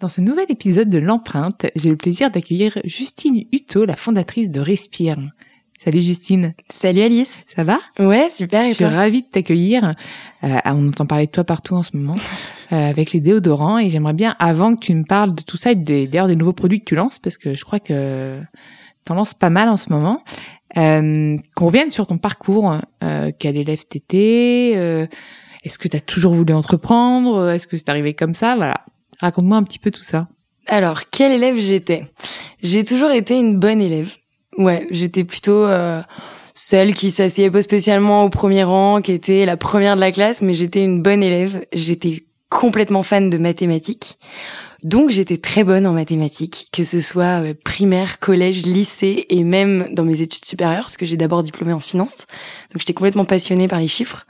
Dans ce nouvel épisode de l'empreinte, j'ai le plaisir d'accueillir Justine Hutto, la fondatrice de Respire. Salut Justine. Salut Alice. Ça va? Ouais, super. Je suis ravie de t'accueillir. Euh, on entend parler de toi partout en ce moment euh, avec les déodorants et j'aimerais bien, avant que tu me parles de tout ça et d'ailleurs des nouveaux produits que tu lances, parce que je crois que tu en lances pas mal en ce moment, euh, qu'on revienne sur ton parcours. Euh, quel élève t'étais euh, Est-ce que tu as toujours voulu entreprendre? Est-ce que c'est arrivé comme ça? Voilà. Raconte-moi un petit peu tout ça. Alors, quel élève j'étais? J'ai toujours été une bonne élève. Ouais, j'étais plutôt euh, celle qui s'asseyait pas spécialement au premier rang, qui était la première de la classe, mais j'étais une bonne élève. J'étais complètement fan de mathématiques. Donc j'étais très bonne en mathématiques, que ce soit euh, primaire, collège, lycée et même dans mes études supérieures, parce que j'ai d'abord diplômé en finance. Donc j'étais complètement passionnée par les chiffres.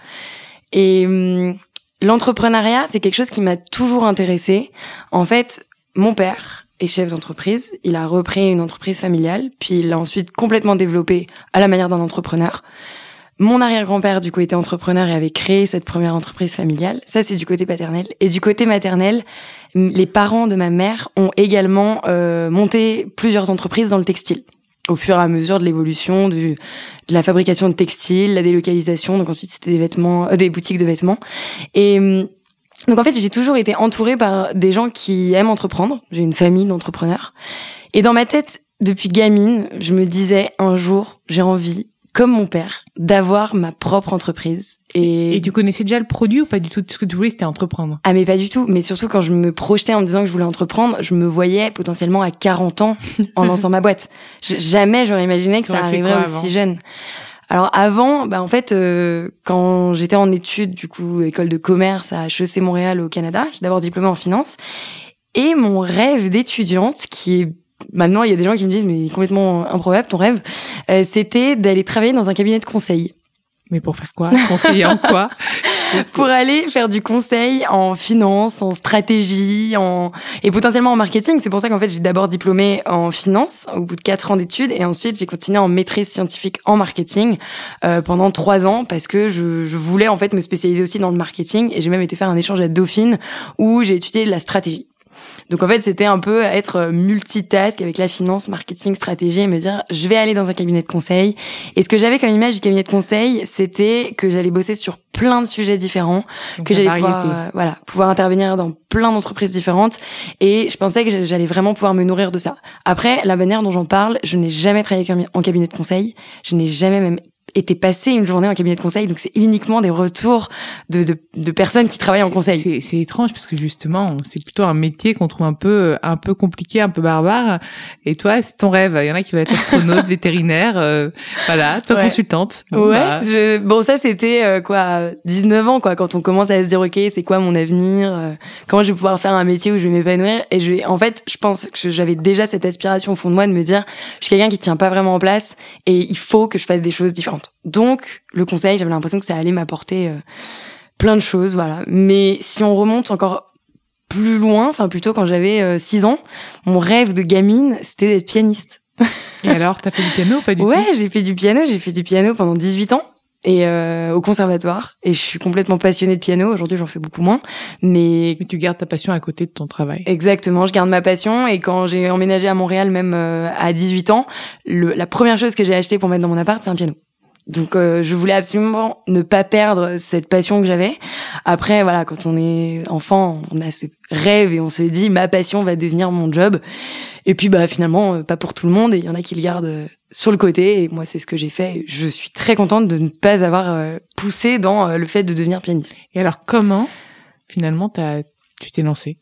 Et hum, L'entrepreneuriat, c'est quelque chose qui m'a toujours intéressée. En fait, mon père est chef d'entreprise. Il a repris une entreprise familiale, puis il l'a ensuite complètement développée à la manière d'un entrepreneur. Mon arrière-grand-père, du coup, était entrepreneur et avait créé cette première entreprise familiale. Ça, c'est du côté paternel. Et du côté maternel, les parents de ma mère ont également euh, monté plusieurs entreprises dans le textile au fur et à mesure de l'évolution de la fabrication de textiles, la délocalisation. Donc ensuite, c'était des vêtements, euh, des boutiques de vêtements. Et hum, donc en fait, j'ai toujours été entourée par des gens qui aiment entreprendre. J'ai une famille d'entrepreneurs. Et dans ma tête, depuis gamine, je me disais un jour, j'ai envie comme mon père, d'avoir ma propre entreprise. Et... et tu connaissais déjà le produit ou pas du tout? Tout ce que tu voulais, c'était entreprendre. Ah mais pas du tout. Mais surtout quand je me projetais en me disant que je voulais entreprendre, je me voyais potentiellement à 40 ans en lançant ma boîte. jamais j'aurais imaginé que ça arriverait aussi jeune. Alors avant, bah en fait, euh, quand j'étais en études, du coup, école de commerce à HEC Montréal au Canada, j'ai d'abord diplômé en finance. Et mon rêve d'étudiante, qui est maintenant il y a des gens qui me disent mais complètement improbable ton rêve, euh, c'était d'aller travailler dans un cabinet de conseil. Mais pour faire quoi? Conseiller en quoi? Pour aller faire du conseil en finance, en stratégie, en et potentiellement en marketing. C'est pour ça qu'en fait j'ai d'abord diplômé en finance au bout de quatre ans d'études et ensuite j'ai continué en maîtrise scientifique en marketing euh, pendant trois ans parce que je, je voulais en fait me spécialiser aussi dans le marketing et j'ai même été faire un échange à Dauphine où j'ai étudié la stratégie. Donc en fait, c'était un peu être multitask avec la finance, marketing, stratégie et me dire je vais aller dans un cabinet de conseil. Et ce que j'avais comme image du cabinet de conseil, c'était que j'allais bosser sur plein de sujets différents, que j'allais pouvoir euh, voilà, pouvoir intervenir dans plein d'entreprises différentes et je pensais que j'allais vraiment pouvoir me nourrir de ça. Après, la manière dont j'en parle, je n'ai jamais travaillé en cabinet de conseil, je n'ai jamais même été passé une journée en cabinet de conseil, donc c'est uniquement des retours de, de, de, personnes qui travaillent en conseil. C'est étrange parce que justement, c'est plutôt un métier qu'on trouve un peu un peu compliqué, un peu barbare. Et toi, c'est ton rêve. Il y en a qui veulent être astronaute, vétérinaire, euh, voilà, toi consultante. Bon, ouais. Bah. Je, bon, ça c'était euh, quoi, 19 ans quoi, quand on commence à se dire ok, c'est quoi mon avenir, euh, comment je vais pouvoir faire un métier où je vais m'épanouir. Et je en fait, je pense que j'avais déjà cette aspiration au fond de moi de me dire, je suis quelqu'un qui tient pas vraiment en place et il faut que je fasse des choses différentes. Donc, le conseil, j'avais l'impression que ça allait m'apporter euh, plein de choses, voilà. Mais si on remonte encore plus loin, enfin plutôt quand j'avais 6 euh, ans, mon rêve de gamine, c'était d'être pianiste. Et alors, t'as fait du piano ou pas du tout? Ouais, j'ai fait du piano, j'ai fait du piano pendant 18 ans et euh, au conservatoire. Et je suis complètement passionnée de piano aujourd'hui j'en fais beaucoup moins mais mais tu gardes ta passion à côté de ton travail. Exactement je garde ma passion et quand j'ai emménagé à Montréal même à 18 ans le, la première chose que j'ai acheté pour mettre dans mon appart c'est un piano Donc euh, je voulais absolument ne pas perdre cette passion que j'avais. Après voilà, quand on est enfant, on a ce rêve et on se dit ma passion va devenir mon job. Et puis bah finalement euh, pas pour tout le monde et il y en a qui le gardent euh, sur le côté et moi c'est ce que j'ai fait. Je suis très contente de ne pas avoir poussé dans le fait de devenir pianiste. Et alors comment finalement tu t'es lancée?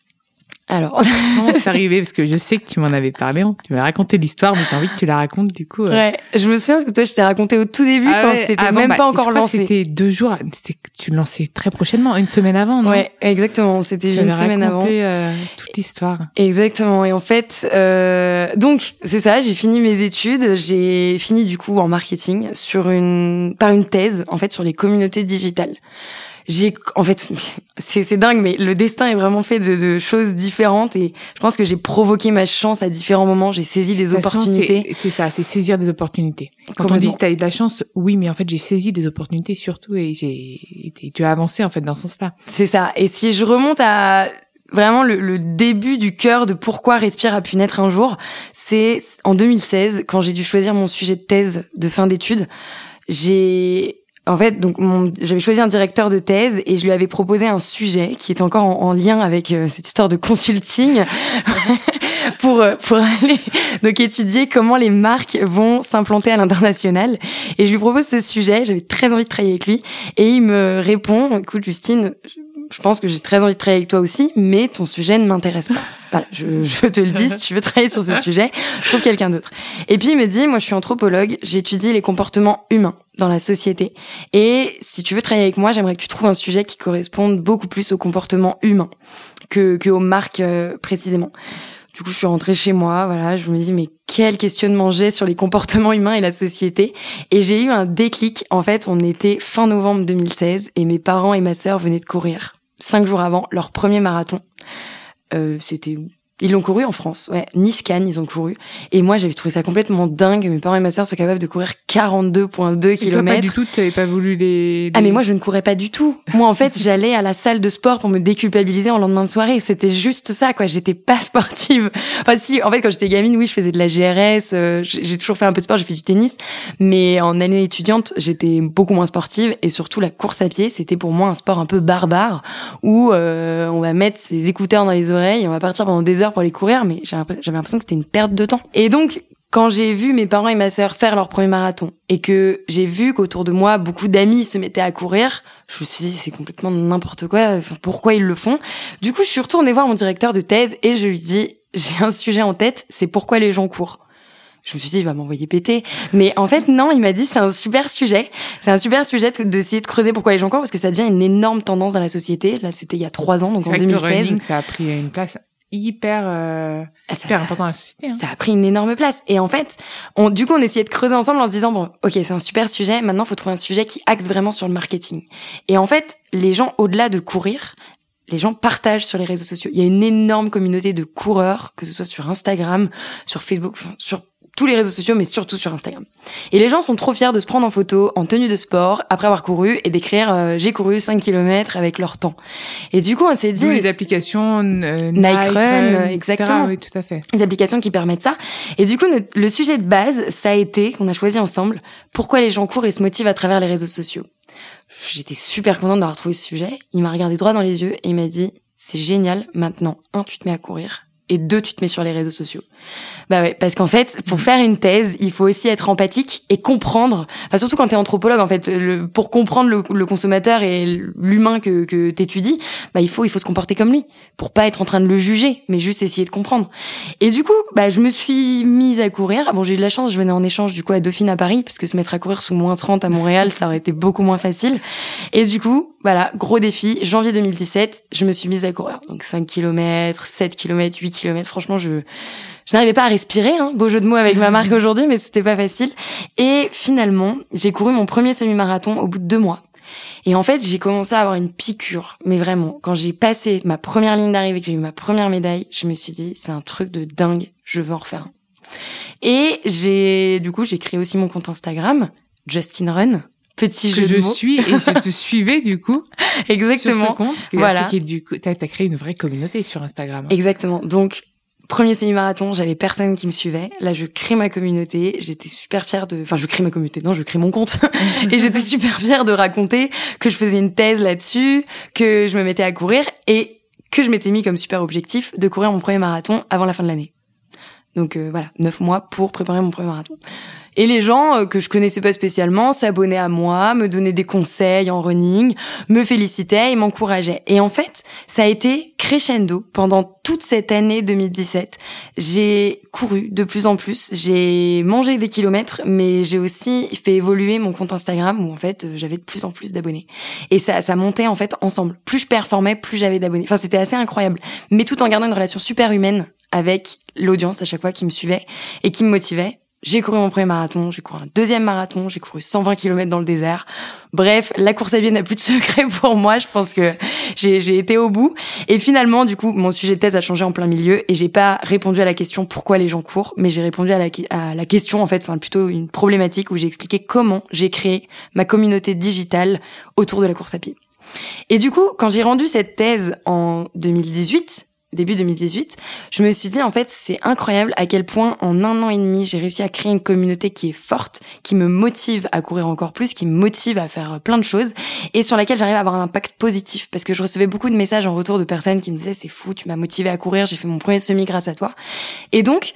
Alors, comment c'est arrivé? Parce que je sais que tu m'en avais parlé, hein. tu m'as raconté l'histoire, mais j'ai envie que tu la racontes du coup. Euh. Ouais, je me souviens parce que toi, je t'ai raconté au tout début ah quand c'était même bah, pas encore lancé. C'était deux jours, c'était tu le lançais très prochainement, une semaine avant, non? Ouais, exactement. C'était une semaine avant. Euh, toute l'histoire. Exactement. Et en fait, euh, donc c'est ça. J'ai fini mes études. J'ai fini du coup en marketing sur une par une thèse en fait sur les communautés digitales j'ai en fait c'est c'est dingue mais le destin est vraiment fait de, de, choses différentes et je pense que j'ai provoqué ma chance à différents moments. J'ai saisi des opportunités. c'est ça c'est saisir des opportunités. Quand on dit que tu as eu de la chance oui mais en fait j'ai saisi des opportunités surtout et j'ai tu as avancé en fait dans ce sens-là. C'est ça. Et si je remonte à vraiment le, le, début du cœur de pourquoi Respire a pu naître un jour, c'est en 2016 quand j'ai dû choisir mon sujet de thèse de fin d'études. J'ai en fait, donc j'avais choisi un directeur de thèse et je lui avais proposé un sujet qui est encore en, lien avec euh, cette histoire de consulting pour euh, pour aller donc étudier comment les marques vont s'implanter à l'international. Et je lui propose ce sujet. J'avais très envie de travailler avec lui et il me répond "Écoute, Justine." Pense que j'ai très envie de travailler avec toi aussi, mais ton sujet ne m'intéresse pas. Voilà, je, je, te le dis, si tu veux travailler sur ce sujet, trouve quelqu'un d'autre. Et puis il me dit, moi je suis anthropologue, j'étudie les comportements humains dans la société. Et si tu veux travailler avec moi, j'aimerais que tu trouves un sujet qui corresponde beaucoup plus au comportement humain que, que aux marques euh, précisément. Du coup, je suis rentrée chez moi, voilà, je me dis mais quel questionnement j'ai sur les comportements humains et la société et j'ai eu un déclic. En fait, on était fin novembre 2016 et mes parents et ma sœur venaient de courir cinq jours avant leur premier marathon. Euh, c'était ils l'ont couru en France, ouais. Nice-Cannes, ils ont couru. Et moi, j'avais trouvé ça complètement dingue. Mes parents et ma sœur sont capables de courir 42,2 km. pas du tout, tu n'avais pas voulu les, Ah, mais moi, je ne courais pas du tout. Moi, en fait, j'allais à la salle de sport pour me déculpabiliser en lendemain de soirée. C'était juste ça, quoi. J'étais pas sportive. Enfin, si, en fait, quand j'étais gamine, oui, je faisais de la GRS. Euh, j'ai toujours fait un peu de sport, j'ai fait du tennis. Mais en année étudiante, j'étais beaucoup moins sportive. Et surtout, la course à pied, c'était pour moi un sport un peu barbare où euh, on va mettre ses écouteurs dans les oreilles et on va partir pendant des heures pour aller courir, mais j'avais l'impression que c'était une perte de temps. Et donc, quand j'ai vu mes parents et ma sœur faire leur premier marathon et que j'ai vu qu'autour de moi beaucoup d'amis se mettaient à courir, je me suis dit c'est complètement n'importe quoi. pourquoi ils le font? Du coup, je suis retournée voir mon directeur de thèse et je lui dis j'ai un sujet en tête, c'est pourquoi les gens courent. Je me suis dit, il va m'envoyer péter. Mais en fait, non, il m'a dit, c'est un super sujet. C'est un super sujet d'essayer de creuser pourquoi les gens courent, parce que ça devient une énorme tendance dans la société. Là, c'était il y a trois ans, donc en 2016. ça a pris une place hyper, euh, ah, hyper important dans la société. Hein. Ça a pris une énorme place. Et en fait, on, du coup, on essayait de creuser ensemble en se disant, bon, ok, c'est un super sujet. Maintenant, faut trouver un sujet qui axe vraiment sur le marketing. Et en fait, les gens, au-delà de courir, les gens partagent sur les réseaux sociaux. Il y a une énorme communauté de coureurs, que ce soit sur Instagram, sur Facebook, sur tous les réseaux sociaux, mais surtout sur Instagram. Et les gens sont trop fiers de se prendre en photo en tenue de sport après avoir couru et d'écrire euh, j'ai couru 5 km avec leur temps. Et du coup, on s'est dit les applications euh, Nike, Run, exactement. Oui, tout à fait. Les applications qui permettent ça. Et du coup, le sujet de base, ça a été qu'on a choisi ensemble pourquoi les gens courent et se motivent à travers les réseaux sociaux. J'étais super contente d'avoir trouvé ce sujet. Il m'a regardé droit dans les yeux et il m'a dit c'est génial. Maintenant, un, tu te mets à courir et deux, tu te mets sur les réseaux sociaux. Bah ouais, parce qu'en fait, pour faire une thèse, il faut aussi être empathique et comprendre. Enfin, surtout quand t'es anthropologue, en fait, le, pour comprendre le, le consommateur et l'humain que, que t'étudies, bah il faut il faut se comporter comme lui, pour pas être en train de le juger, mais juste essayer de comprendre. Et du coup, bah je me suis mise à courir. Bon, j'ai eu de la chance, je venais en échange du coup à Dauphine à Paris, parce que se mettre à courir sous moins 30 à Montréal, ça aurait été beaucoup moins facile. Et du coup, voilà, gros défi, janvier 2017, je me suis mise à courir. Donc 5 km, 7 km, 8 km, franchement, je je n'arrivais pas à respirer, hein, beau jeu de mots avec ma marque aujourd'hui, mais c'était pas facile. Et finalement, j'ai couru mon premier semi-marathon au bout de deux mois. Et en fait, j'ai commencé à avoir une piqûre, mais vraiment, quand j'ai passé ma première ligne d'arrivée, que j'ai eu ma première médaille, je me suis dit, c'est un truc de dingue, je veux en refaire un. Et j'ai, du coup, j'ai créé aussi mon compte Instagram, Justin Run. Petit jeu que de je suis et je te suivais du coup. Exactement. Sur ce compte. Voilà. Qui du coup, t'as as créé une vraie communauté sur Instagram. Exactement. Donc Premier semi-marathon, j'avais personne qui me suivait. Là, je crée ma communauté. J'étais super fière de, enfin, je crée ma communauté. Non, je crée mon compte. et j'étais super fière de raconter que je faisais une thèse là-dessus, que je me mettais à courir et que je m'étais mis comme super objectif de courir mon premier marathon avant la fin de l'année. Donc euh, voilà, neuf mois pour préparer mon premier marathon. Et les gens euh, que je connaissais pas spécialement s'abonnaient à moi, me donnaient des conseils en running, me félicitaient et m'encourageaient. Et en fait, ça a été crescendo pendant toute cette année 2017. J'ai couru de plus en plus, j'ai mangé des kilomètres, mais j'ai aussi fait évoluer mon compte Instagram où en fait j'avais de plus en plus d'abonnés. Et ça, ça montait en fait ensemble. Plus je performais, plus j'avais d'abonnés. Enfin, c'était assez incroyable. Mais tout en gardant une relation super humaine avec l'audience à chaque fois qui me suivait et qui me motivait j'ai couru mon premier marathon, j'ai couru un deuxième marathon, j'ai couru 120 km dans le désert. Bref, la course à pied n'a plus de secret pour moi. Je pense que j'ai été au bout. Et finalement, du coup, mon sujet de thèse a changé en plein milieu et j'ai pas répondu à la question pourquoi les gens courent, mais j'ai répondu à la, à la question, en fait, enfin, plutôt une problématique où j'ai expliqué comment j'ai créé ma communauté digitale autour de la course à pied. Et du coup, quand j'ai rendu cette thèse en 2018, début 2018, je me suis dit en fait c'est incroyable à quel point en un an et demi j'ai réussi à créer une communauté qui est forte, qui me motive à courir encore plus, qui me motive à faire plein de choses et sur laquelle j'arrive à avoir un impact positif parce que je recevais beaucoup de messages en retour de personnes qui me disaient c'est fou, tu m'as motivé à courir, j'ai fait mon premier semi grâce à toi. Et donc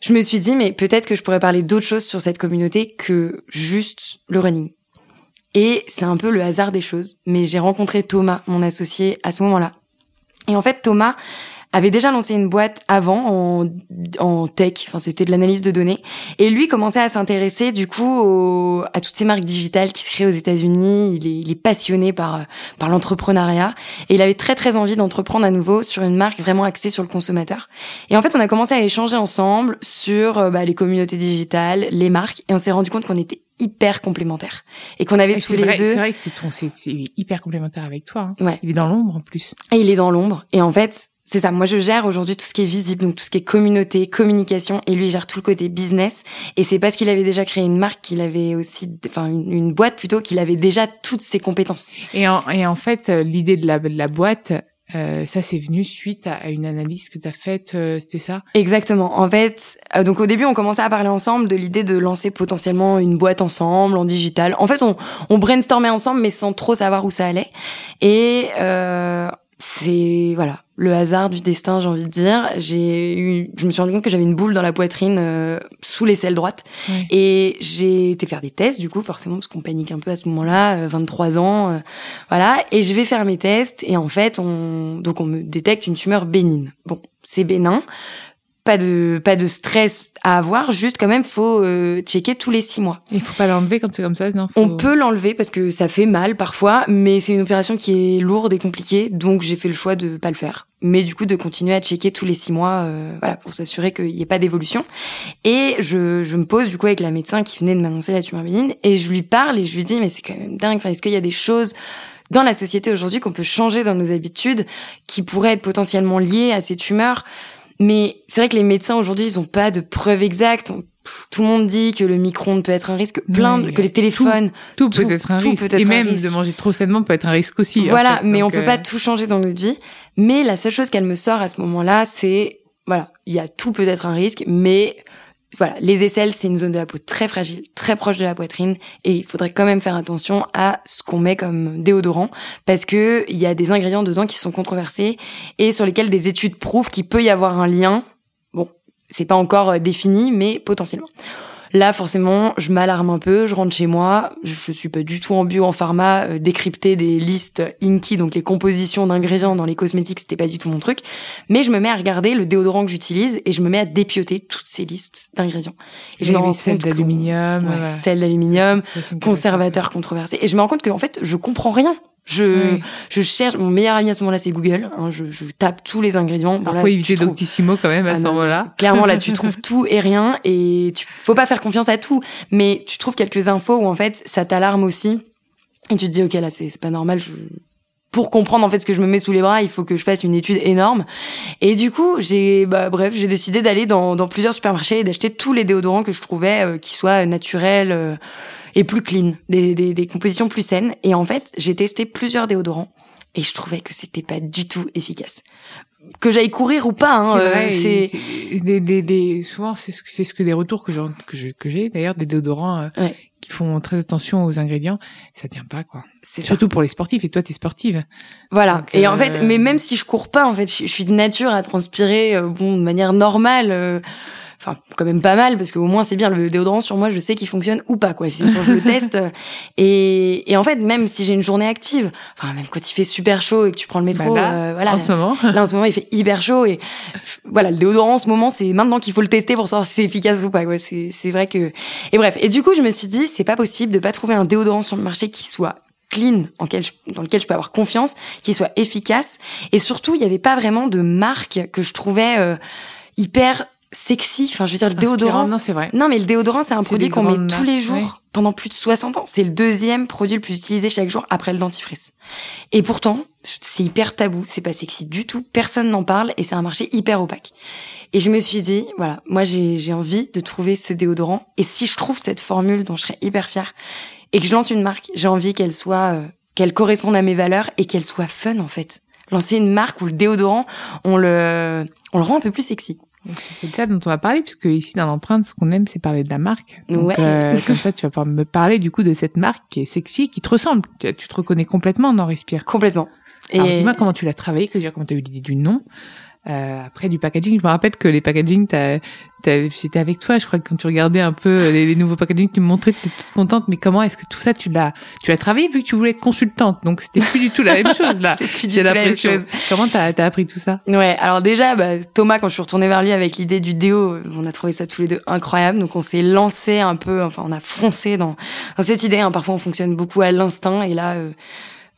je me suis dit mais peut-être que je pourrais parler d'autres choses sur cette communauté que juste le running. Et c'est un peu le hasard des choses, mais j'ai rencontré Thomas, mon associé, à ce moment-là. Et en fait, Thomas, avait déjà lancé une boîte avant en, en tech, enfin c'était de l'analyse de données, et lui commençait à s'intéresser du coup à toutes ces marques digitales qui se créent aux États-Unis. Il est, il est passionné par par l'entrepreneuriat et il avait très très envie d'entreprendre à nouveau sur une marque vraiment axée sur le consommateur. Et en fait, on a commencé à échanger ensemble sur euh, bah, les communautés digitales, les marques, et on s'est rendu compte qu'on était hyper complémentaires et qu'on avait tous les deux. C'est vrai que c'est ton, c'est hyper complémentaire avec toi. Hein. Ouais. Il est dans l'ombre en plus. Et il est dans l'ombre. Et en fait, c'est ça. Moi, je gère aujourd'hui tout ce qui est visible, donc tout ce qui est communauté, communication, et lui gère tout le côté business. Et c'est parce qu'il avait déjà créé une marque qu'il avait aussi, enfin une, boîte plutôt, qu'il avait déjà toutes ses compétences. Et en, et en fait, euh, l'idée de la, de la boîte, euh, ça, c'est venu suite à, une analyse que tu as faite, euh, c'était ça? Exactement. En fait, euh, donc au début, on commençait à parler ensemble de l'idée de lancer potentiellement une boîte ensemble, en digital. En fait, on, on brainstormait ensemble, mais sans trop savoir où ça allait. Et c'est voilà le hasard du destin, j'ai envie de dire. J'ai eu, je me suis rendu compte que j'avais une boule dans la poitrine euh, sous l'aisselle droite, et j'ai été faire des tests du coup forcément parce qu'on panique un peu à ce moment-là, 23 euh, ans, euh, voilà. Et je vais faire mes tests et en fait on donc on me détecte une tumeur bénigne. Bon, c'est bénin pas de pas de stress à avoir. Juste quand même faut euh, checker tous les six mois. Il faut pas l'enlever quand c'est comme ça non on peut l'enlever parce que ça fait mal parfois mais c'est une opération qui est lourde et compliquée donc j'ai fait le choix de pas le faire. Mais du coup de continuer à checker tous les six mois euh, voilà pour s'assurer qu'il n'y ait pas d'évolution. Et je, je me pose du coup avec la médecin qui venait de m'annoncer la tumeur bénigne et je lui parle et je lui dis mais c'est quand même dingue. Est-ce qu'il y a des choses dans la société aujourd'hui qu'on peut changer dans nos habitudes qui pourraient être potentiellement liées à ces tumeurs? Mais c'est vrai que les médecins aujourd'hui, ils ont pas de preuves exactes. Tout le monde dit que le micro-ondes peut être un risque, plein, que les téléphones, tout, peut être un risque. et même de manger trop sainement peut être un risque aussi. Voilà, mais on peut euh, pas tout changer dans notre vie. Mais la seule chose qu'elle me sort à ce moment-là, c'est voilà, il y a tout peut être un risque, mais voilà, les aisselles, c'est une zone de la peau très fragile, très proche de la poitrine, et il faudrait quand même faire attention à ce qu'on met comme déodorant, parce que il y a des ingrédients dedans qui sont controversés et sur lesquels des études prouvent qu'il peut y avoir un lien. Bon, c'est pas encore euh, défini, mais potentiellement. Là, forcément, je m'alarme un peu, je rentre chez moi, je suis pas du tout en bio, en pharma, euh, décrypter des listes Inky, donc les compositions d'ingrédients dans les cosmétiques, c'était pas du tout mon truc. Mais je me mets à regarder le déodorant que j'utilise et je me mets à dépioter toutes ces listes d'ingrédients. Et je me rends compte d'aluminium, ouais, sel d'aluminium, conservateur controversé. Et je me rends compte que en fait, je comprends rien. Je, je cherche, mon meilleur ami à ce moment-là, c'est Google. Hein, je, je, tape tous les ingrédients. Il faut éviter Doctissimo quand même à ah ce moment-là. Clairement, là, tu trouves tout et rien et tu, faut pas faire confiance à tout. Mais tu trouves quelques infos où en fait, ça t'alarme aussi. Et tu te dis, ok, là, c'est pas normal. Je... Pour comprendre en fait ce que je me mets sous les bras, il faut que je fasse une étude énorme. Et du coup, j'ai, bah, bref, j'ai décidé d'aller dans, dans plusieurs supermarchés et d'acheter tous les déodorants que je trouvais euh, qui soient naturels. Euh, et plus clean, des, des, des compositions plus saines. Et en fait, j'ai testé plusieurs déodorants et je trouvais que c'était pas du tout efficace. que j'aille courir ou pas. Hein, c'est des, des, des, souvent c'est ce que c'est ce que les retours que j'ai que j'ai d'ailleurs des déodorants ouais qui font très attention aux ingrédients, ça tient pas quoi. Surtout pour les sportifs et toi tu es sportive. Voilà. et en fait, mais même si je cours pas, en fait, je, suis de nature à transpirer euh, bon de manière normale. Enfin quand même pas mal parce qu'au moins c'est bien le déodorant sur moi je sais qu'il fonctionne ou pas quoi. Quand je le teste. Et, et en fait même si j'ai une journée active enfin même quand il fait super chaud et que tu prends le métro bah euh, voilà. en ce moment. Là en ce moment il fait hyper chaud et voilà le déodorant en ce moment c'est maintenant qu'il faut le tester pour savoir si c'est efficace ou pas quoi. C'est c'est vrai que et bref. Et du coup je me suis dit c'est pas possible de pas trouver un déodorant sur le marché qui soit clean, en quel dans lequel je peux avoir confiance, qui soit efficace. Et surtout, il n'y avait pas vraiment de marque que je trouvais euh, hyper sexy. Enfin, je veux dire, le déodorant. Non, c'est vrai. Non, mais le déodorant, c'est un produit qu'on met tous les jours pendant plus de 60 ans. C'est le deuxième produit le plus utilisé chaque jour après le dentifrice. Et pourtant, c'est hyper tabou. C'est pas sexy du tout. Personne n'en parle et c'est un marché hyper opaque. Et je me suis dit, voilà, moi, j'ai envie de trouver ce déodorant. Et si je trouve cette formule dont je serais hyper fière et que je lance une marque, j'ai envie qu'elle soit, euh, qu'elle corresponde à mes valeurs et qu'elle soit fun, en fait. Lancer une marque où le déodorant, on le, on le rend un peu plus sexy. C'est de ça dont on va parler, puisque ici dans l'empreinte, ce qu'on aime, c'est parler de la marque. Donc, euh, comme ça, tu vas pouvoir me parler du coup de cette marque qui est sexy, qui te ressemble. Tu, te reconnais complètement dans Respire. Complètement. Et... Alors dis-moi comment tu l'as travaillé, comment tu as eu l'idée du nom. Euh, après du packaging, je me rappelle que les packaging, c'était avec toi. Je crois que quand tu regardais un peu les, nouveaux packaging, tu me montrais, tu étais toute contente. Mais comment est-ce que tout ça, tu l'as, tu l'as travaillé vu que tu voulais être consultante. Donc c'était plus du tout la même chose là. Même chose. Comment t'as as appris tout ça? Ouais. Alors déjà, bah, Thomas, quand je suis retournée vers lui avec l'idée du déo, on a trouvé ça tous les deux incroyable. Donc on s'est lancé un peu, enfin on a foncé dans, dans cette idée. Hein. Parfois on fonctionne beaucoup à l'instinct et là. Euh,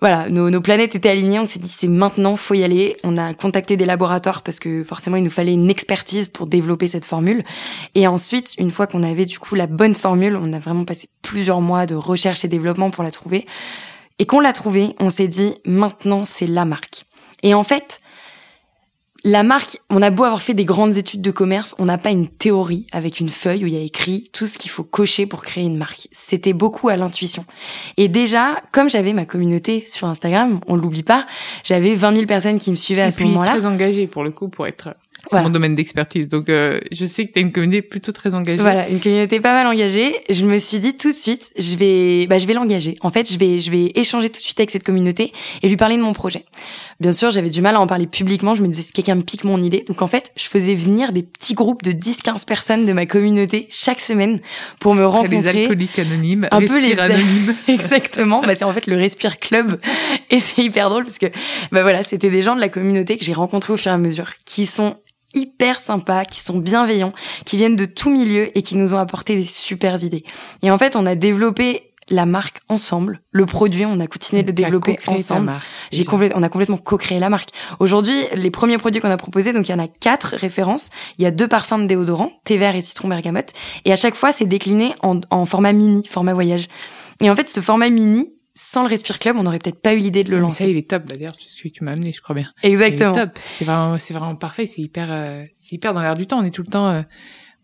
voilà, nos, nos, planètes étaient alignées. On s'est dit c'est maintenant, faut y aller. On a contacté des laboratoires parce que forcément il nous fallait une expertise pour développer cette formule. Et ensuite, une fois qu'on avait du coup la bonne formule, on a vraiment passé plusieurs mois de recherche et développement pour la trouver. Et qu'on l'a trouvée, on s'est dit maintenant c'est la marque. Et en fait, la marque, on a beau avoir fait des grandes études de commerce, on n'a pas une théorie avec une feuille où il y a écrit tout ce qu'il faut cocher pour créer une marque. C'était beaucoup à l'intuition. Et déjà, comme j'avais ma communauté sur Instagram, on l'oublie pas, j'avais 20 000 personnes qui me suivaient à ce moment-là. Très engagées pour le coup pour être c'est mon domaine d'expertise. Donc, euh, je sais que tu as une communauté plutôt très engagée. Voilà, une communauté pas mal engagée. Je me suis dit tout de suite, je vais, bah, je vais l'engager. En fait, je vais, je vais échanger tout de suite avec cette communauté et lui parler de mon projet. Bien sûr, j'avais du mal à en parler publiquement. Je me disais, si quelqu'un me pique mon idée. Donc, en fait, je faisais venir des petits groupes de 10-15 personnes de ma communauté chaque semaine pour me rencontrer. Les alcooliques anonymes, un peu les anonymes. Exactement. bah, c'est en fait le Respire Club. Et c'est hyper drôle parce que, bah voilà, c'était des gens de la communauté que j'ai rencontrés au fur et à mesure qui sont hyper sympas, qui sont bienveillants, qui viennent de tout milieu et qui nous ont apporté des super idées. Et en fait, on a développé la marque ensemble, le produit, on a continué de le développer ensemble. J'ai on a complètement co-créé la marque. Aujourd'hui, les premiers produits qu'on a proposés, donc il y en a quatre références. Il y a deux parfums de déodorant, thé vert et citron bergamote, et à chaque fois, c'est décliné en, en format mini, format voyage. Et en fait, ce format mini, sans le Respire Club, on n'aurait peut-être pas eu l'idée de le lancer. Ça, il est top, d'ailleurs, celui que tu m'as amené, je crois bien. Exactement. top. C'est vraiment, c'est vraiment parfait. C'est hyper, euh, c'est hyper dans l'air du temps. On est tout le temps euh,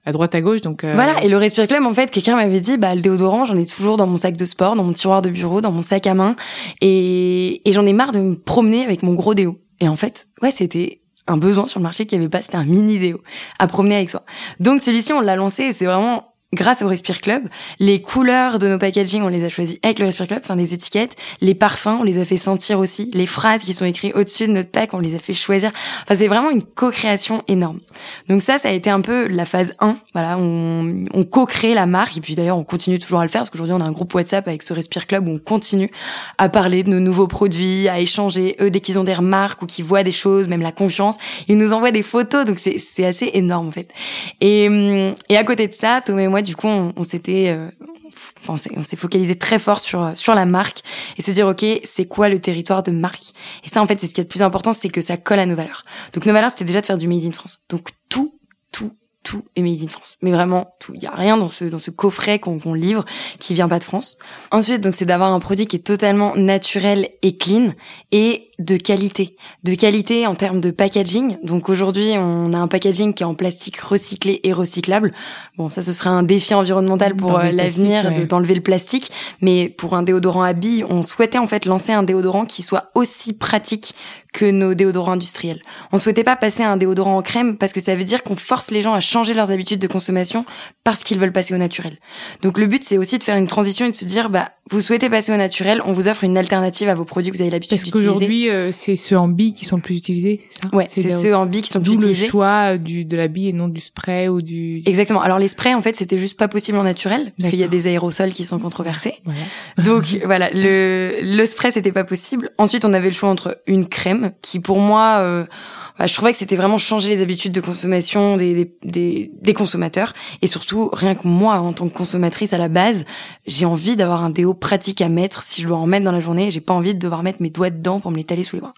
à droite à gauche, donc. Euh, voilà. Et le Respire Club, en fait, quelqu'un m'avait dit, bah le déodorant, j'en ai toujours dans mon sac de sport, dans mon tiroir de bureau, dans mon sac à main, et, et j'en ai marre de me promener avec mon gros déo. Et en fait, ouais, c'était un besoin sur le marché qui avait pas, c'était un mini déo à promener avec soi. Donc celui-ci, on l'a lancé, c'est vraiment grâce au Respire Club. Les couleurs de nos packaging, on les a choisis avec le Respire Club, enfin des étiquettes. Les parfums, on les a fait sentir aussi. Les phrases qui sont écrites au-dessus de notre pack, on les a fait choisir. Enfin, c'est vraiment une co-création énorme. Donc ça, ça a été un peu la phase 1. Voilà, on, on co-crée la marque. Et puis d'ailleurs, on continue toujours à le faire parce qu'aujourd'hui, on a un groupe WhatsApp avec ce Respire Club où on continue à parler de nos nouveaux produits, à échanger. Eux, dès qu'ils ont des remarques ou qu'ils voient des choses, même la confiance, ils nous envoient des photos. Donc c'est assez énorme, en fait. Et, et à côté de ça, Thomas et moi, du coup, on, s'était, euh, on s'est focalisé très fort sur sur la marque et se dire ok, c'est quoi le territoire de marque Et ça, en fait, c'est ce qui est le plus important, c'est que ça colle à nos valeurs. Donc nos valeurs, c'était déjà de faire du made in France. Donc tout, tout, tout est made in France. Mais vraiment tout. Il y a rien dans ce dans ce coffret qu'on livre qui vient pas de France. Ensuite, donc c'est d'avoir un produit qui est totalement naturel et clean et de qualité. De qualité en termes de packaging. Donc aujourd'hui, on a un packaging qui est en plastique recyclé et recyclable. Bon, ça, ce serait un défi environnemental pour euh, l'avenir d'enlever le plastique. Mais pour un déodorant à billes, on souhaitait en fait lancer un déodorant qui soit aussi pratique que nos déodorants industriels. On souhaitait pas passer à un déodorant en crème parce que ça veut dire qu'on force les gens à changer leurs habitudes de consommation parce qu'ils veulent passer au naturel. Donc le but c'est aussi de faire une transition et de se dire bah vous souhaitez passer au naturel, on vous offre une alternative à vos produits que vous avez l'habitude d'utiliser. Parce qu'aujourd'hui euh, c'est ceux en billes qui sont le plus utilisés, c'est ça? Ouais, c'est ceux en billes qui sont le plus utilisés. le choix du de la bille et non du spray ou du Exactement. Alors les sprays en fait, c'était juste pas possible en naturel parce qu'il y a des aérosols qui sont controversés. Donc voilà, le le spray c'était pas possible. Ensuite, on avait le choix entre une crème qui pour moi euh, bah, je trouvais que c'était vraiment changer les habitudes de consommation des, des, des, consommateurs. Et surtout rien que moi en tant que consommatrice à la base j'ai envie d'avoir un déo pratique à mettre. Si je dois en mettre dans la journée j'ai pas envie de devoir mettre mes doigts dedans pour me l'étaler sous les bras.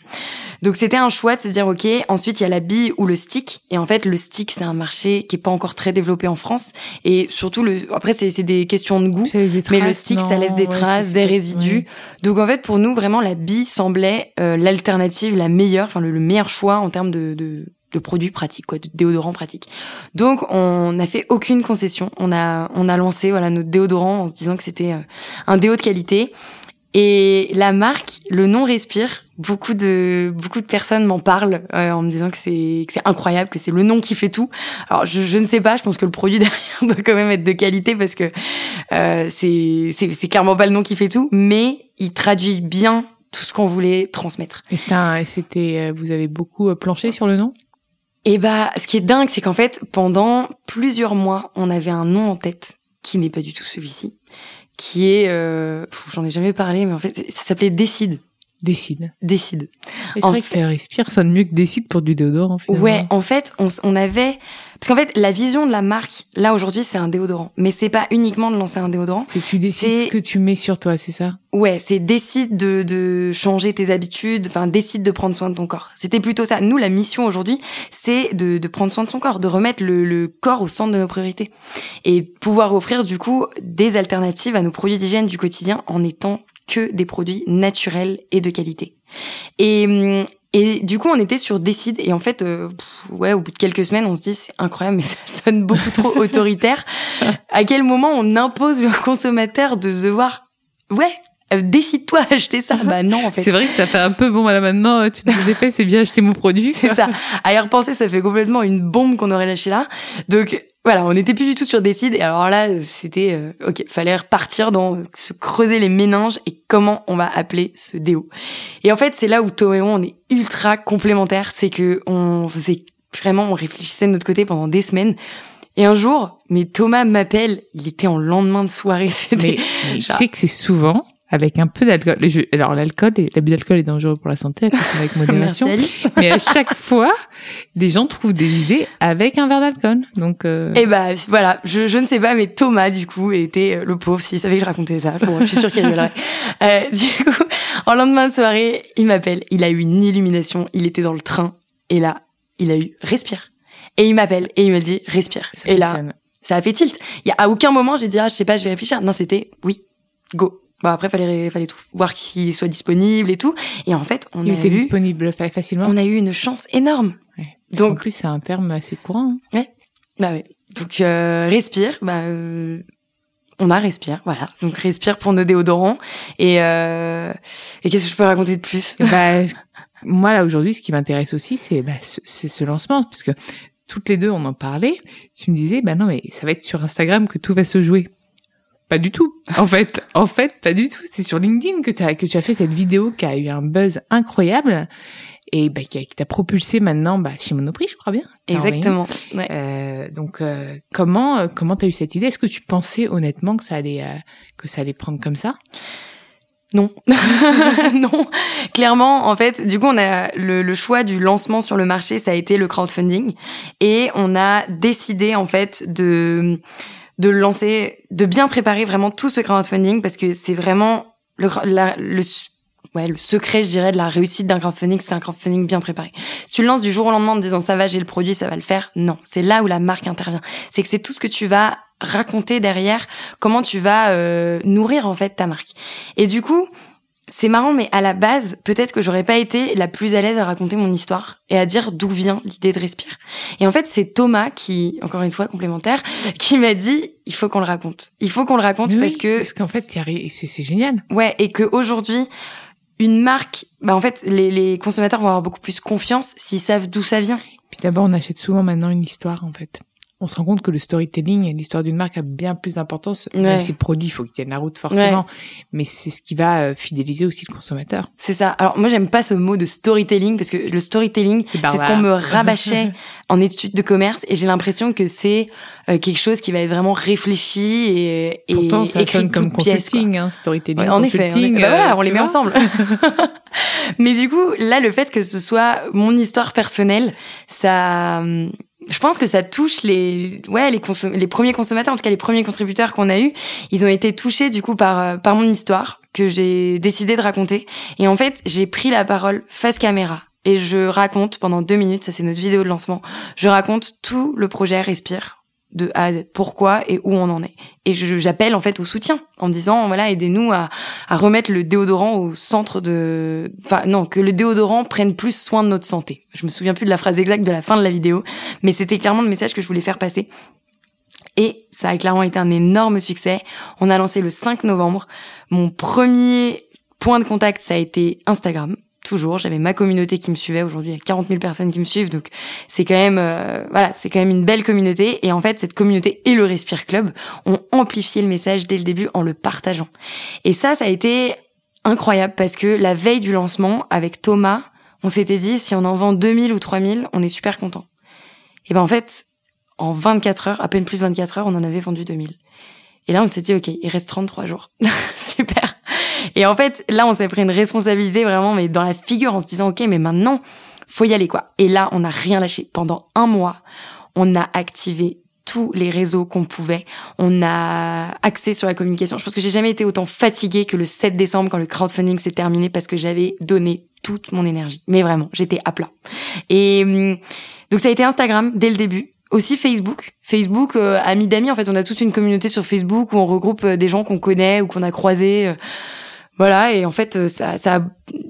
Donc c'était un choix de se dire ok ensuite il y a la bille ou le stick. Et en fait le stick c'est un marché qui est pas encore très développé en France. Et surtout le après c'est des questions de goût. Mais le stick ça laisse des traces des résidus. donc en fait pour nous vraiment la bille semblait euh, l'alternative la meilleure enfin le, le meilleur choix en termes de, de, de produits pratiques, quoi, de déodorants pratiques. Donc on n'a fait aucune concession. On a on a lancé voilà notre déodorant en se disant que c'était euh, un déo de qualité. Et la marque, le nom Respire. Beaucoup de beaucoup de personnes m'en parlent euh, en me disant que c'est que c'est incroyable, que c'est le nom qui fait tout. Alors je, je ne sais pas, je pense que le produit derrière doit quand même être de qualité parce que euh, c'est c'est clairement pas le nom qui fait tout, mais il traduit bien tout ce qu'on voulait transmettre. Et c'était, euh, vous avez beaucoup euh, planché sur le nom? Et eh bah, ce qui est dingue, c'est qu'en fait, pendant plusieurs mois, on avait un nom en tête qui n'est pas du tout celui-ci, qui est, euh, j'en ai jamais parlé, mais en fait, ça s'appelait Décide. Décide. Décide. C'est vrai fait... que Respire sonne mieux que Décide pour du déodorant. Finalement. Ouais, en fait, on, on avait parce qu'en fait, la vision de la marque, là aujourd'hui, c'est un déodorant, mais c'est pas uniquement de lancer un déodorant. C'est tu décides ce que tu mets sur toi, c'est ça? Ouais, c'est décide de, de changer tes habitudes, enfin décide de prendre soin de ton corps. C'était plutôt ça. Nous, la mission aujourd'hui, c'est de, de prendre soin de son corps, de remettre le, le corps au centre de nos priorités et pouvoir offrir du coup des alternatives à nos produits d'hygiène du quotidien en étant que des produits naturels et de qualité. Et, hum, et du coup, on était sur Décide. Et en fait, euh, ouais, au bout de quelques semaines, on se dit, c'est incroyable, mais ça sonne beaucoup trop autoritaire. à quel moment on impose au consommateur de devoir, ouais, euh, décide-toi à acheter ça? Bah non, en fait. C'est vrai que ça fait un peu bon. Voilà, maintenant, tu te dis, c'est bien acheter mon produit. C'est ça. À y repenser, ça fait complètement une bombe qu'on aurait lâchée là. Donc, voilà, on n'était plus du tout sur Décide. Et alors là, c'était, euh, ok, fallait repartir dans se creuser les méninges et comment on va appeler ce déo. Et en fait, c'est là où Thomas et moi, on est ultra complémentaires. C'est que on faisait vraiment, on réfléchissait de notre côté pendant des semaines. Et un jour, mais Thomas m'appelle, il était en lendemain de soirée. Mais, mais je sais que c'est souvent avec un peu d'alcool. Alors l'alcool, l'abus d'alcool est dangereux pour la santé, avec modération. mais à chaque fois, des gens trouvent des idées avec un verre d'alcool. Donc. Euh... Et eh bah voilà, je, je ne sais pas, mais Thomas du coup était euh, le pauvre s'il savait que je racontais ça. Bon, je suis sûre qu'il rigolerait. euh, du coup, en lendemain de soirée, il m'appelle. Il a eu une illumination. Il était dans le train et là, il a eu respire. Et il m'appelle et il me dit respire. et là, ça a fait tilt. Il y a à aucun moment j'ai dit ah je sais pas, je vais réfléchir. Non, c'était oui, go Bon après fallait fallait voir qu'il soit disponible et tout. Et en fait on il a était eu, disponible facilement. On a eu une chance énorme. Ouais. Donc en plus c'est un terme assez courant. Hein. Ouais. Bah ouais. Donc euh, respire. Bah euh, on a respire, voilà. Donc respire pour nos déodorants. Et euh, et qu'est-ce que je peux raconter de plus? Bah moi là aujourd'hui ce qui m'intéresse aussi c'est bah, c'est ce lancement parce que toutes les deux on en parlait. Tu me disais bah non mais ça va être sur Instagram que tout va se jouer. Pas du tout. En fait, en fait, pas du tout. C'est sur LinkedIn que tu as que tu as fait cette vidéo qui a eu un buzz incroyable et bah, qui t'a propulsé maintenant bah, chez Monoprix, je crois bien. Exactement. Ouais. Euh, donc euh, comment euh, comment t'as eu cette idée? Est-ce que tu pensais honnêtement que ça allait euh, que ça allait prendre comme ça? Non, non. Clairement, en fait, du coup, on a le, le, choix du lancement sur le marché, ça a été le crowdfunding, et on a décidé en fait de de lancer, de bien préparer vraiment tout ce crowdfunding parce que c'est vraiment le, le, ouais, le secret, je dirais, de la réussite d'un crowdfunding, c'est un crowdfunding bien préparé. Si tu le lances du jour au lendemain en disant ça va, j'ai le produit, ça va le faire, non. C'est là où la marque intervient. C'est que c'est tout ce que tu vas raconter derrière, comment tu vas euh, nourrir en fait ta marque. Et du coup, c'est marrant, mais à la base, peut-être que j'aurais pas été la plus à l'aise à raconter mon histoire et à dire d'où vient l'idée de Respire. Et en fait, c'est Thomas qui, encore une fois complémentaire, qui m'a dit il faut qu'on le raconte. Il faut qu'on le raconte parce que parce qu'en fait, c'est génial. Ouais, et que aujourd'hui, une marque, bah en fait, les, les consommateurs vont avoir beaucoup plus confiance s'ils savent d'où ça vient. Puis d'abord, on achète souvent maintenant une histoire, en fait on se rend compte que le storytelling et l'histoire d'une marque a bien plus d'importance. Même si le produit, il faut qu'il tienne la route forcément, mais c'est ce qui va euh, fidéliser aussi le consommateur. C'est ça. Alors moi, j'aime pas ce mot de storytelling parce que le storytelling, c'est ce qu'on me rabâchait en études de commerce et j'ai l'impression que c'est euh, quelque chose qui va être vraiment réfléchi et, et Pourtant, ça écrit comme consulting, hein, storytelling, en effet, on, bah voilà, on les met ensemble. mais du coup, là, le fait que ce soit mon histoire personnelle, ça hum, je pense que ça touche les ouais les les premiers consommateurs en tout cas les premiers contributeurs qu'on a eu ils ont été touchés du coup par euh, par mon histoire que j'ai décidé de raconter. Et en fait j'ai pris la parole face caméra et je raconte pendant deux minutes ça c'est notre vidéo de lancement je raconte tout le projet Respire de à pourquoi et où on en est. Et j'appelle en fait au soutien en disant voilà aidez-nous à, à remettre le déodorant au centre de, enfin non que le déodorant prenne plus soin de notre santé. Je me souviens plus de la phrase exacte de la fin de la vidéo, mais c'était clairement le message que je voulais faire passer. Et ça a clairement été un énorme succès. On a lancé le 5 novembre. Mon premier point de contact, ça a été Instagram toujours. J'avais ma communauté qui me suivait. Aujourd'hui, il y a 40 000 personnes qui me suivent. Donc, c'est quand même, euh, voilà, c'est quand même une belle communauté. Et en fait, cette communauté et le Respire Club ont amplifié le message dès le début en le partageant. Et ça, ça a été incroyable parce que la veille du lancement, avec Thomas, on s'était dit, si on en vend 2000 ou 3000, on est super content. Et ben, en fait, en 24 heures, à peine plus de 24 heures, on en avait vendu 2000. Et là, on s'est dit, OK, il reste 33 jours. super. Et en fait, là, on s'est pris une responsabilité vraiment, mais dans la figure, en se disant, OK, mais maintenant, faut y aller, quoi. Et là, on n'a rien lâché. Pendant un mois, on a activé tous les réseaux qu'on pouvait. On a axé sur la communication. Je pense que j'ai jamais été autant fatiguée que le 7 décembre quand le crowdfunding s'est terminé parce que j'avais donné toute mon énergie. Mais vraiment, j'étais à plat. Et hum, donc ça a été Instagram dès le début. Aussi Facebook. Facebook, euh, amis d'amis. En fait, on a tous une communauté sur Facebook où on regroupe euh, des gens qu'on connaît ou qu'on a croisés. Euh, voilà, et en fait, euh, ça, ça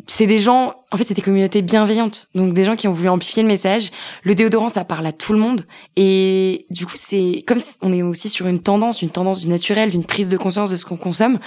c'est des gens, en fait, c'est des communautés bienveillantes. Donc, des gens qui ont voulu amplifier le message. Le déodorant, ça parle à tout le monde. Et du coup, c'est comme si on est aussi sur une tendance, une tendance du naturel, d'une prise de conscience de ce qu'on consomme.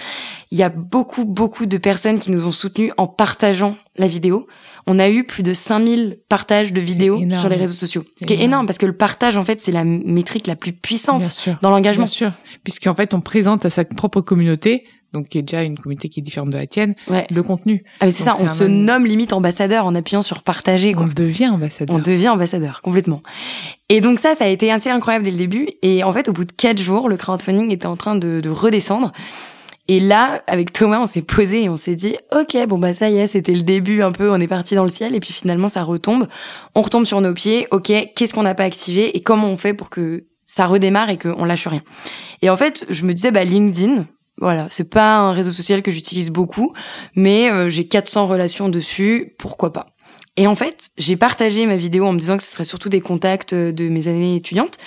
Il y a beaucoup, beaucoup de personnes qui nous ont soutenus en partageant la vidéo. On a eu plus de 5000 partages de vidéos sur les réseaux sociaux. Ce qui est énorme parce que le partage, en fait, c'est la métrique la plus puissante dans l'engagement. Bien sûr. Puisqu'en fait, on présente à sa propre communauté donc qui est déjà une communauté qui est différente de la tienne, le contenu. Ah mais c'est ça, on se nomme limite ambassadeur en appuyant sur partager. Quoi. On devient ambassadeur. On devient ambassadeur complètement. Et donc ça, ça a été assez incroyable dès le début. Et en fait, au bout de quatre jours, le crowdfunding était en train de, de redescendre. Et là, avec Thomas, on s'est posé et on s'est dit, ok, bon bah ça y est, c'était le début un peu, on est parti dans le ciel et puis finalement ça retombe, on retombe sur nos pieds. Ok, qu'est-ce qu'on n'a pas activé et comment on fait pour que ça redémarre et qu'on lâche rien? Et en fait, je me disais, bah LinkedIn, voilà, c'est pas un réseau social que j'utilise beaucoup, mais euh, j'ai 400 relations dessus, pourquoi pas? Et en fait, j'ai partagé ma vidéo en me disant que ce serait surtout des contacts euh, de mes années étudiantes.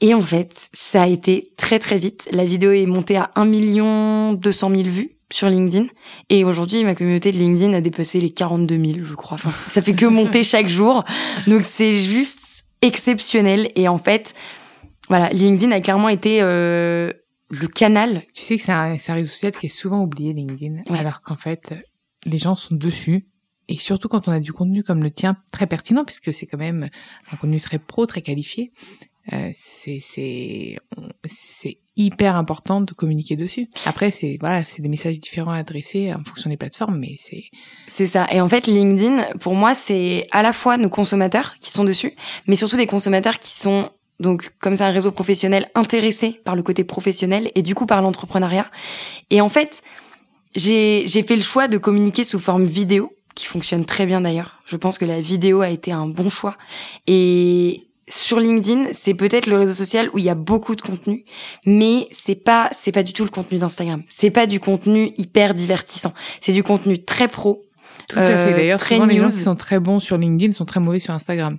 Et en fait, ça a été très très vite. La vidéo est montée à 1 million 200 000 vues sur LinkedIn. Et aujourd'hui, ma communauté de LinkedIn a dépassé les 42 000, je crois. Enfin, ça fait que monter chaque jour. Donc c'est juste exceptionnel. Et en fait, voilà, LinkedIn a clairement été euh, le canal. Tu sais que c'est un, un, réseau social qui est souvent oublié, LinkedIn, alors qu'en fait, les gens sont dessus. Et surtout quand on a du contenu comme le tien, très pertinent, puisque c'est quand même un contenu très pro, très qualifié, euh, c'est hyper important de communiquer dessus. Après c'est voilà, c'est des messages différents à adresser en fonction des plateformes mais c'est C'est ça. Et en fait LinkedIn pour moi c'est à la fois nos consommateurs qui sont dessus mais surtout des consommateurs qui sont donc, comme c'est un réseau professionnel intéressé par le côté professionnel et du coup par l'entrepreneuriat. Et en fait, j'ai fait le choix de communiquer sous forme vidéo, qui fonctionne très bien d'ailleurs. Je pense que la vidéo a été un bon choix. Et sur LinkedIn, c'est peut-être le réseau social où il y a beaucoup de contenu, mais c'est pas c'est pas du tout le contenu d'Instagram. C'est pas du contenu hyper divertissant. C'est du contenu très pro. Tout à fait. D'ailleurs, euh, souvent les gens qui sont très bons sur LinkedIn sont très mauvais sur Instagram.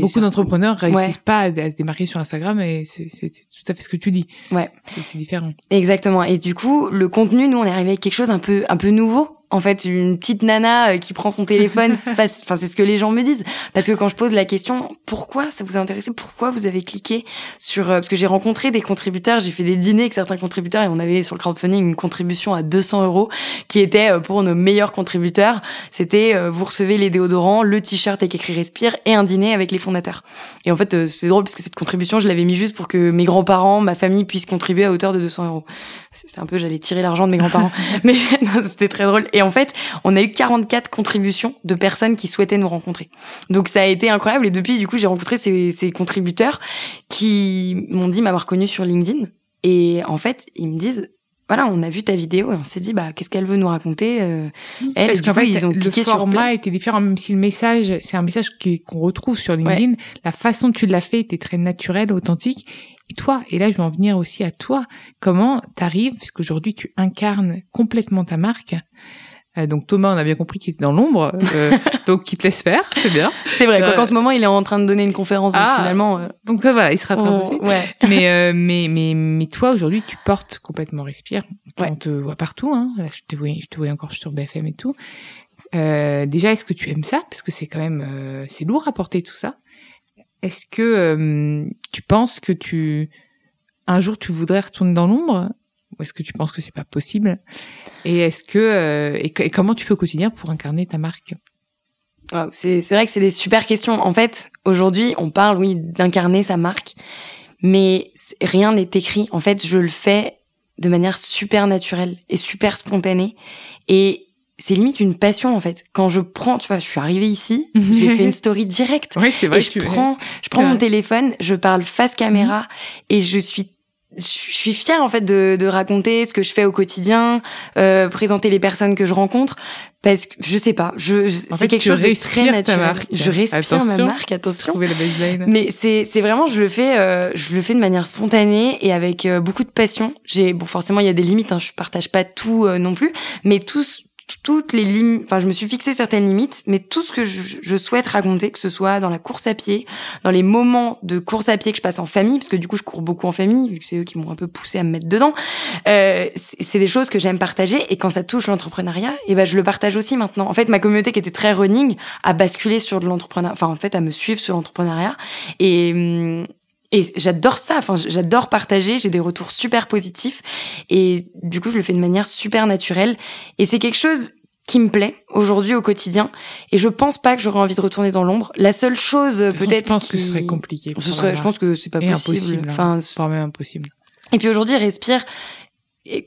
Beaucoup d'entrepreneurs réussissent pas à, se démarquer sur Instagram et c'est tout à fait ce que tu dis. Ouais. C'est différent. Exactement. Et du coup, le contenu, nous, on est arrivé avec quelque chose un peu, un peu nouveau en fait une petite nana euh, qui prend son téléphone enfin c'est ce que les gens me disent. Parce que quand je pose la question pourquoi ça vous a intéressé? Pourquoi vous avez cliqué sur euh, parce que j'ai rencontré des contributeurs j'ai fait des dîners avec certains contributeurs et on avait sur le crowdfunding une contribution à 200 euros qui était euh, pour nos meilleurs contributeurs. C'était vous recevez les déodorants le t-shirt avec écrit respire et un dîner avec les fondateurs. Et en fait c'est drôle parce que cette contribution je l'avais mis juste pour que mes grands-parents ma famille puissent contribuer à hauteur de 200 euros c'était un peu j'allais tirer l'argent de mes grands-parents mais c'était très drôle et en fait, on a eu 44 contributions de personnes qui souhaitaient nous rencontrer. Donc ça a été incroyable. Et depuis, du coup, j'ai rencontré ces, ces contributeurs qui m'ont dit m'avoir connu sur LinkedIn. Et en fait, ils me disent, voilà, on a vu ta vidéo et on s'est dit, bah, qu'est-ce qu'elle veut nous raconter euh, elle, Parce qu'en fait, ils ont le format était différent, même si le message, c'est un message qu'on retrouve sur LinkedIn. La façon que tu l'as fait était très naturelle, authentique. Et toi, et là je veux en venir aussi à toi, comment t'arrives, puisqu'aujourd'hui tu incarnes complètement ta marque, euh, donc Thomas, on a bien compris qu'il était dans l'ombre, euh, donc qui te laisse faire, c'est bien. C'est vrai. Euh, en ce moment, il est en train de donner une conférence. donc ah, finalement. Donc voilà, il sera très Ouais. Mais mais mais mais toi aujourd'hui, tu portes complètement respire. On te voit partout. Hein. Là, je te vois, je te vois encore sur BFM et tout. déjà, est-ce que tu aimes ça? Parce que c'est quand même c'est lourd à porter tout ça. Est-ce que tu penses que tu un jour tu voudrais retourner dans l'ombre? Ou est-ce que tu penses que c'est pas possible? Et est-ce que euh, et, comment tu fais au quotidien pour incarner ta marque? C'est c'est vrai que c'est des super questions. En fait, aujourd'hui, on parle oui d'incarner sa marque, mais rien n'est écrit. En fait, je le fais de manière super naturelle et super spontanée et c'est limite une passion en fait. Quand je prends, tu vois, je suis arrivée ici, j'ai fait une story directe. Oui, c'est vrai. Et je prends, je prends mon téléphone, je parle face caméra mhm. et je suis je suis fière en fait de, de, raconter ce que je fais au quotidien, euh, présenter les personnes que je rencontre, parce que je sais pas, je, c'est quelque chose de très naturel. Je respire ma marque, attention. Mais c'est c'est vraiment je le fais euh, je le fais de manière spontanée et avec euh, beaucoup de passion. J'ai bon forcément il y a des limites, hein, je partage pas tout euh, non plus, mais tous toutes les limites, enfin, je me suis fixé certaines limites, mais tout ce que je, souhaite raconter, que ce soit dans la course à pied, dans les moments de course à pied que je passe en famille, parce que du coup, je cours beaucoup en famille, vu que c'est eux qui m'ont un peu poussé à me mettre dedans, euh, c'est des choses que j'aime partager, et quand ça touche l'entrepreneuriat, et eh ben, je le partage aussi maintenant. En fait, ma communauté qui était très running a basculé sur de l'entrepreneuriat, enfin, en fait, à me suivre sur l'entrepreneuriat, et, hum, et j'adore ça, enfin j'adore partager, j'ai des retours super positifs et du coup je le fais de manière super naturelle et c'est quelque chose qui me plaît aujourd'hui au quotidien et je pense pas que j'aurais envie de retourner dans l'ombre. La seule chose peut-être je pense que ce serait compliqué. Ce serait je pense que c'est pas possible. Impossible, hein. enfin même impossible. Et puis aujourd'hui respire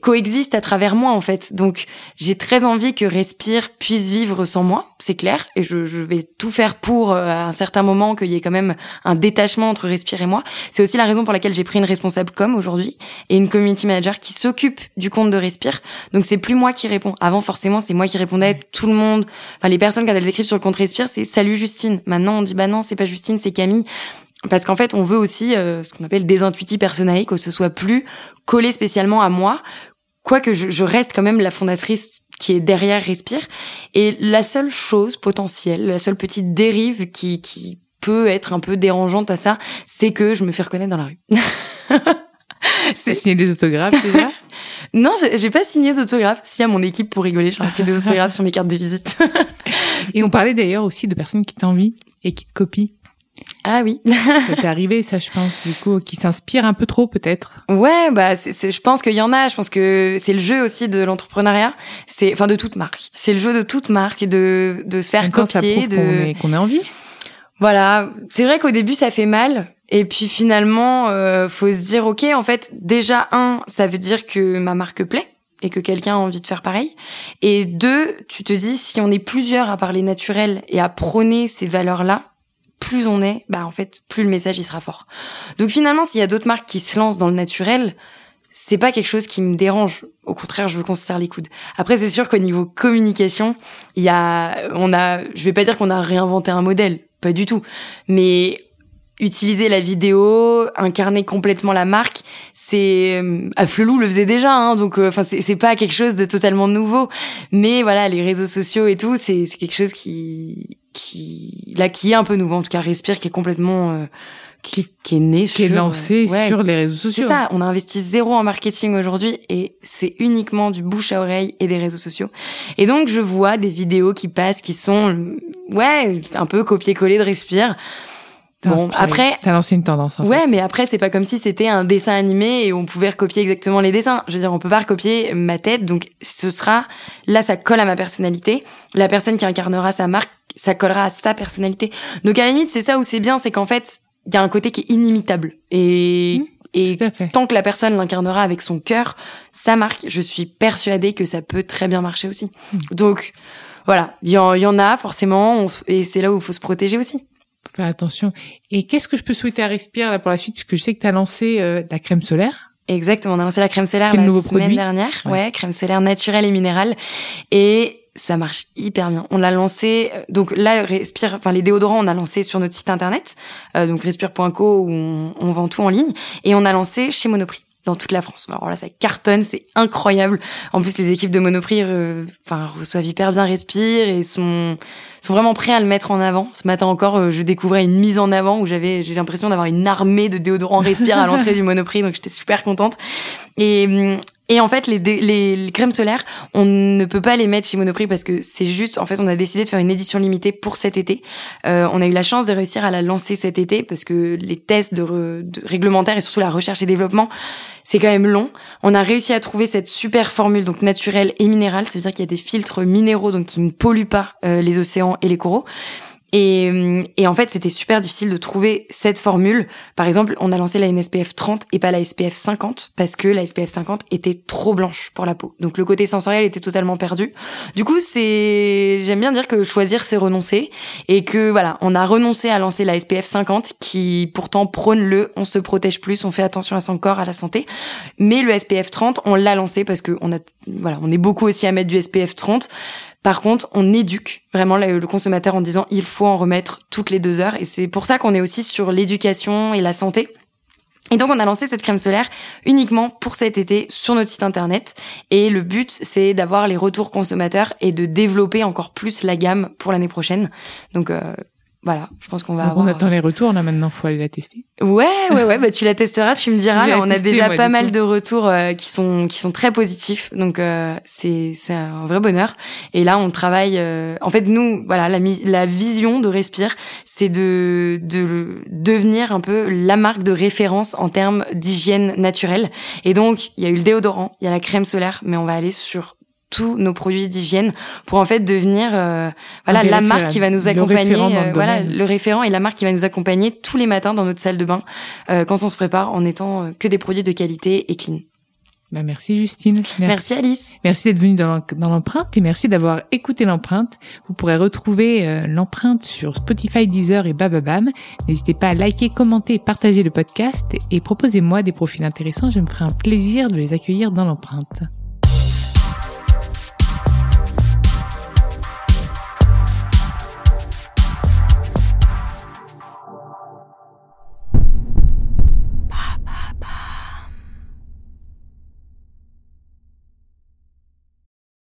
coexiste à travers moi en fait. Donc j'ai très envie que Respire puisse vivre sans moi, c'est clair, et je, je, vais tout faire pour euh, à un certain moment qu'il y ait quand même un détachement entre Respire et moi. C'est aussi la raison pour laquelle j'ai pris une responsable com aujourd'hui et une community manager qui s'occupe du compte de Respire. Donc c'est plus moi qui réponds. Avant forcément c'est moi qui répondais. Tout le monde, enfin les personnes quand elles écrivent sur le compte Respire, c'est salut Justine. Maintenant on dit bah non c'est pas Justine c'est Camille. Parce qu'en fait, on veut aussi euh, ce qu'on appelle des intuitifs personnels, que ce soit plus collé spécialement à moi, quoique je, je reste quand même la fondatrice qui est derrière Respire. Et la seule chose potentielle, la seule petite dérive qui, qui peut être un peu dérangeante à ça, c'est que je me fais reconnaître dans la rue. C'est signé des autographes déjà? Non, j'ai pas signé d'autographes. Si à mon équipe pour rigoler, j'aurais fait des autographes sur mes cartes de visite. et on parlait d'ailleurs aussi de personnes qui t'envient et qui te copient. Ah oui. ça t'est arrivé, ça, je pense, du coup, qui s'inspire un peu trop, peut-être? Ouais, bah, c'est, je pense qu'il y en a. Je pense que c'est le jeu aussi de l'entrepreneuriat. C'est, enfin, de toute marque. C'est le jeu de toute marque et de, de se faire copier. de... qu'on, est, qu'on envie. Voilà. C'est vrai qu'au début, ça fait mal. Et puis finalement, euh, faut se dire, ok, en fait, déjà un, ça veut dire que ma marque plaît et que quelqu'un a envie de faire pareil. Et deux, tu te dis, si on est plusieurs à parler naturel et à prôner ces valeurs-là, plus on est, bah en fait, plus le message il sera fort. Donc finalement, s'il y a d'autres marques qui se lancent dans le naturel, c'est pas quelque chose qui me dérange. Au contraire, je veux qu'on se serre les coudes. Après, c'est sûr qu'au niveau communication, il y a, on a, je vais pas dire qu'on a réinventé un modèle, pas du tout, mais utiliser la vidéo, incarner complètement la marque, c'est Afflelou le faisait déjà, hein, donc euh, enfin c'est pas quelque chose de totalement nouveau. Mais voilà, les réseaux sociaux et tout, c'est quelque chose qui qui là qui est un peu nouveau en tout cas respire qui est complètement euh, qui, qui est né qui est lancé ouais, sur les réseaux sociaux. C'est ça, on a investi zéro en marketing aujourd'hui et c'est uniquement du bouche à oreille et des réseaux sociaux. Et donc je vois des vidéos qui passent qui sont ouais, un peu copier-coller de Respire. Bon, après, t'as lancé une tendance. En ouais, fait. mais après, c'est pas comme si c'était un dessin animé et on pouvait recopier exactement les dessins. Je veux dire, on peut pas recopier ma tête, donc ce sera là, ça colle à ma personnalité. La personne qui incarnera sa marque, ça collera à sa personnalité. Donc à la limite, c'est ça où c'est bien, c'est qu'en fait, il y a un côté qui est inimitable et Mmh, et tant que la personne l'incarnera avec son cœur, sa marque, je suis persuadée que ça peut très bien marcher aussi. Mmh. Donc voilà, il y, y en a forcément, on et c'est là où il faut se protéger aussi. Faut Faire attention. Et qu'est-ce que je peux souhaiter à Respire là pour la suite? Parce que je sais que t'as lancé euh, la crème solaire. Exactement, on a lancé la crème solaire la semaine produit dernière. Ouais. Ouais. crème solaire naturelle et minérale. Et ça marche hyper bien. On l'a lancé, euh, donc là, Respire, enfin les déodorants, on a lancé sur notre site internet, euh, donc respire.co où on, on vend tout en ligne, et on a lancé chez Monoprix dans toute la France. Alors là, ça cartonne, c'est incroyable. En plus, les équipes de Monoprix, euh, enfin, reçoivent hyper bien Respire et sont sont vraiment prêts à le mettre en avant. Ce matin encore, euh, je découvrais une mise en avant où j'avais j'ai l'impression d'avoir une armée de déodorants Respire à l'entrée du Monoprix, donc j'étais super contente. Et hum, et en fait, les, les, les crèmes solaires, on ne peut pas les mettre chez Monoprix parce que c'est juste, en fait, on a décidé de faire une édition limitée pour cet été. Euh, on a eu la chance de réussir à la lancer cet été parce que les tests de, re- de réglementaires et surtout la recherche et développement, c'est quand même long. On a réussi à trouver cette super formule, donc naturelle et minérale. Ça veut dire qu'il y a des filtres minéraux, donc qui ne polluent pas euh, les océans et les coraux. Et, hum, et en fait, c'était super difficile de trouver cette formule. Par exemple, on a lancé la NSPF 30 et pas la SPF 50 parce que la SPF 50 était trop blanche pour la peau. Donc le côté sensoriel était totalement perdu. Du coup, c'est j'aime bien dire que choisir c'est renoncer et que voilà, on a renoncé à lancer la SPF 50 qui pourtant prône le on se protège plus, on fait attention à son corps, à la santé. Mais le SPF 30, on l'a lancé parce que on a voilà, on est beaucoup aussi à mettre du SPF 30. Par contre, on éduque vraiment le consommateur en disant il faut en remettre toutes les deux heures. Et c'est pour ça qu'on est aussi sur l'éducation et la santé. Et donc, on a lancé cette crème solaire uniquement pour cet été sur notre site internet. Et le but, c'est d'avoir les retours consommateurs et de développer encore plus la gamme pour l'année prochaine. Donc, euh, voilà, je pense qu'on va Donc avoir... on attend les retours. Là maintenant, faut aller la tester. Ouais, ouais, ouais, bah tu la testeras, tu me diras. Là, on a déjà pas mal coup. de retours euh, qui sont qui sont très positifs, donc euh, c'est c'est un vrai bonheur. Et là, on travaille. euh, en fait, nous, voilà, la la vision de Respire, c'est de de devenir un peu la marque de référence en termes d'hygiène naturelle. Et donc, il y a eu le déodorant, il y a la crème solaire, mais on va aller sur tous nos produits d'hygiène pour en fait devenir euh, voilà la marque qui va nous accompagner dans le euh, voilà le référent et la marque qui va nous accompagner tous les matins dans notre salle de bain euh, quand on se prépare en étant euh, que des produits de qualité et clean. Bah, merci Justine. Merci, Alice. Merci d'être venue dans l'empreinte et merci d'avoir écouté l'empreinte. Vous pourrez retrouver euh, l'empreinte sur Spotify, Deezer et Bababam. N'hésitez pas à liker, commenter partager le podcast et proposez-moi des profils intéressants. Je me ferai un plaisir de les accueillir dans l'empreinte.